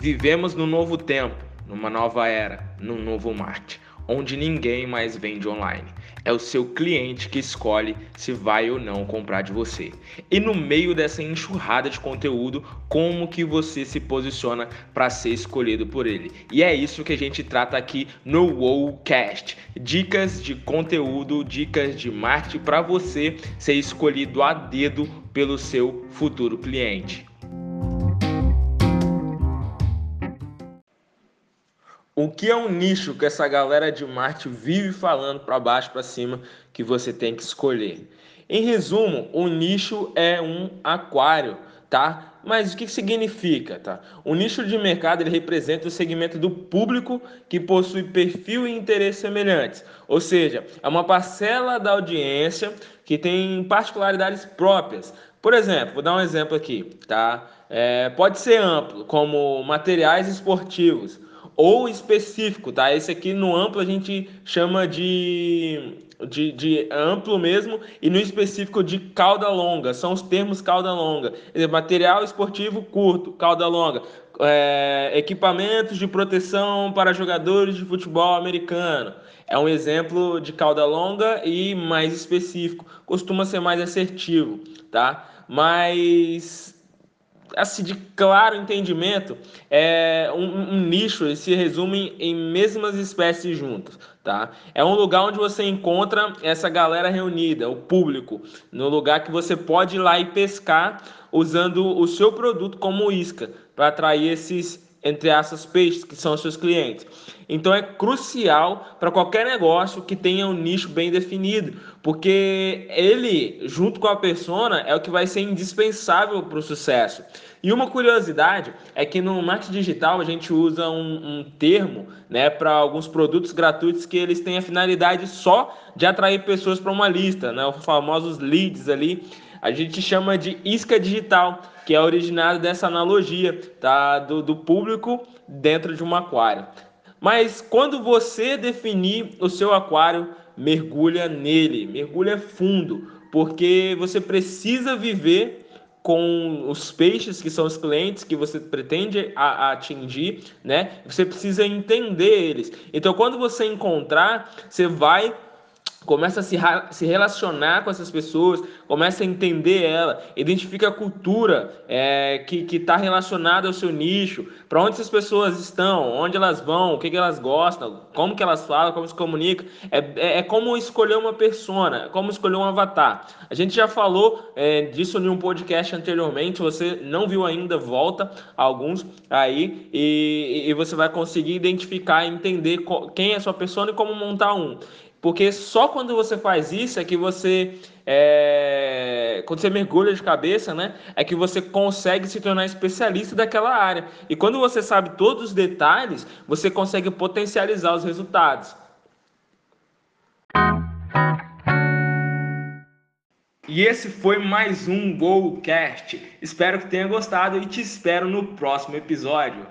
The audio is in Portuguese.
Vivemos num novo tempo, numa nova era, num novo marketing, onde ninguém mais vende online. É o seu cliente que escolhe se vai ou não comprar de você. E no meio dessa enxurrada de conteúdo, como que você se posiciona para ser escolhido por ele? E é isso que a gente trata aqui no Wowcast. Dicas de conteúdo, dicas de marketing para você ser escolhido a dedo pelo seu futuro cliente. O que é um nicho que essa galera de marketing vive falando para baixo para cima que você tem que escolher? Em resumo, o nicho é um aquário, tá? Mas o que significa, tá? O nicho de mercado ele representa o segmento do público que possui perfil e interesses semelhantes, ou seja, é uma parcela da audiência que tem particularidades próprias. Por exemplo, vou dar um exemplo aqui, tá? É, pode ser amplo, como materiais esportivos ou específico, tá? Esse aqui no amplo a gente chama de, de, de, amplo mesmo e no específico de cauda longa, são os termos cauda longa. Material esportivo curto, cauda longa. É, equipamentos de proteção para jogadores de futebol americano. É um exemplo de cauda longa e mais específico. Costuma ser mais assertivo, tá? Mas assim, de claro entendimento, é um, um nicho ele se resume em mesmas espécies juntas, tá? É um lugar onde você encontra essa galera reunida, o público, no lugar que você pode ir lá e pescar usando o seu produto como isca para atrair esses entre essas peixes que são seus clientes. Então é crucial para qualquer negócio que tenha um nicho bem definido, porque ele, junto com a persona, é o que vai ser indispensável para o sucesso. E uma curiosidade é que no marketing digital a gente usa um, um termo né, para alguns produtos gratuitos que eles têm a finalidade só de atrair pessoas para uma lista, né, os famosos leads ali. A gente chama de isca digital, que é originado dessa analogia tá, do, do público dentro de um aquário. Mas quando você definir o seu aquário, mergulha nele, mergulha fundo, porque você precisa viver com os peixes que são os clientes que você pretende a, a atingir, né? Você precisa entender eles. Então, quando você encontrar, você vai começa a se, se relacionar com essas pessoas, começa a entender ela, identifica a cultura é, que está relacionada ao seu nicho, para onde essas pessoas estão, onde elas vão, o que, que elas gostam, como que elas falam, como se comunicam. É, é, é como escolher uma persona, como escolher um avatar. A gente já falou é, disso em um podcast anteriormente, se você não viu ainda, volta alguns aí e, e você vai conseguir identificar entender quem é a sua persona e como montar um. Porque só quando você faz isso é que você. É... Quando você mergulha de cabeça, né? É que você consegue se tornar especialista daquela área. E quando você sabe todos os detalhes, você consegue potencializar os resultados. E esse foi mais um Golcast. Espero que tenha gostado e te espero no próximo episódio.